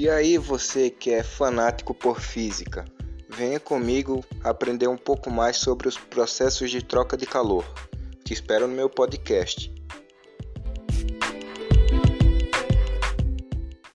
E aí, você que é fanático por física, venha comigo aprender um pouco mais sobre os processos de troca de calor. Te espero no meu podcast.